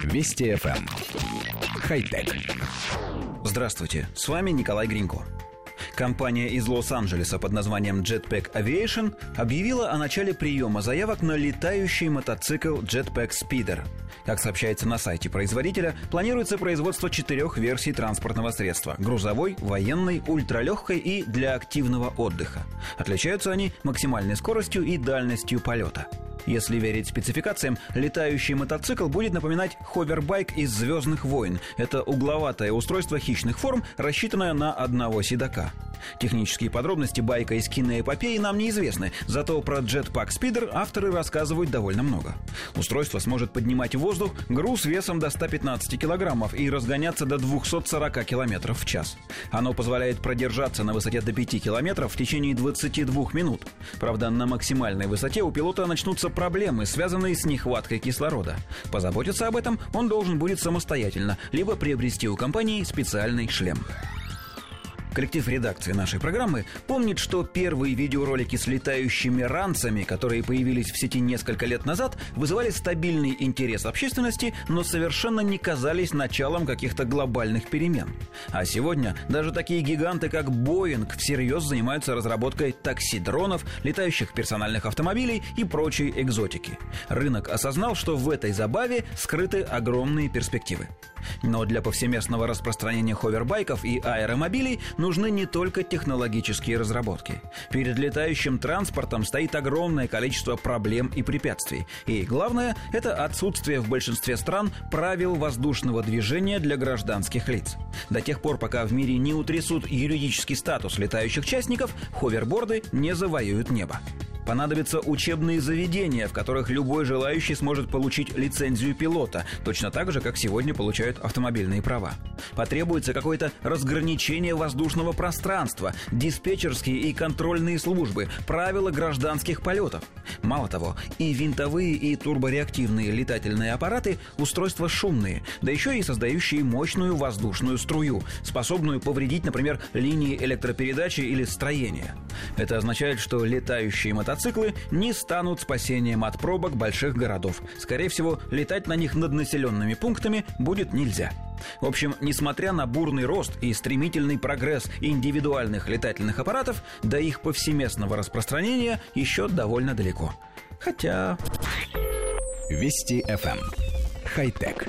Вести FM. Эм. Хай-тек. Здравствуйте, с вами Николай Гринько. Компания из Лос-Анджелеса под названием Jetpack Aviation объявила о начале приема заявок на летающий мотоцикл Jetpack Speeder. Как сообщается на сайте производителя, планируется производство четырех версий транспортного средства – грузовой, военной, ультралегкой и для активного отдыха. Отличаются они максимальной скоростью и дальностью полета – если верить спецификациям, летающий мотоцикл будет напоминать ховербайк из «Звездных войн». Это угловатое устройство хищных форм, рассчитанное на одного седока. Технические подробности байка из киноэпопеи нам неизвестны, зато про Jetpack Speeder авторы рассказывают довольно много. Устройство сможет поднимать в воздух груз весом до 115 килограммов и разгоняться до 240 километров в час. Оно позволяет продержаться на высоте до 5 километров в течение 22 минут. Правда, на максимальной высоте у пилота начнутся проблемы, связанные с нехваткой кислорода. Позаботиться об этом он должен будет самостоятельно, либо приобрести у компании специальный шлем. Коллектив редакции нашей программы помнит, что первые видеоролики с летающими ранцами, которые появились в сети несколько лет назад, вызывали стабильный интерес общественности, но совершенно не казались началом каких-то глобальных перемен. А сегодня даже такие гиганты, как Боинг, всерьез занимаются разработкой такси-дронов, летающих персональных автомобилей и прочей экзотики. Рынок осознал, что в этой забаве скрыты огромные перспективы. Но для повсеместного распространения ховербайков и аэромобилей нужны не только технологические разработки. Перед летающим транспортом стоит огромное количество проблем и препятствий. И главное – это отсутствие в большинстве стран правил воздушного движения для гражданских лиц. До тех пор, пока в мире не утрясут юридический статус летающих частников, ховерборды не завоюют небо. Понадобятся учебные заведения, в которых любой желающий сможет получить лицензию пилота, точно так же, как сегодня получают автомобильные права. Потребуется какое-то разграничение воздушного пространства, диспетчерские и контрольные службы, правила гражданских полетов. Мало того, и винтовые, и турбореактивные летательные аппараты – устройства шумные, да еще и создающие мощную воздушную струю, способную повредить, например, линии электропередачи или строения. Это означает, что летающие мотоциклы не станут спасением от пробок больших городов. Скорее всего, летать на них над населенными пунктами будет нельзя. В общем, несмотря на бурный рост и стремительный прогресс индивидуальных летательных аппаратов, до их повсеместного распространения еще довольно далеко. Хотя... Вести FM. Эм. Хай-тек.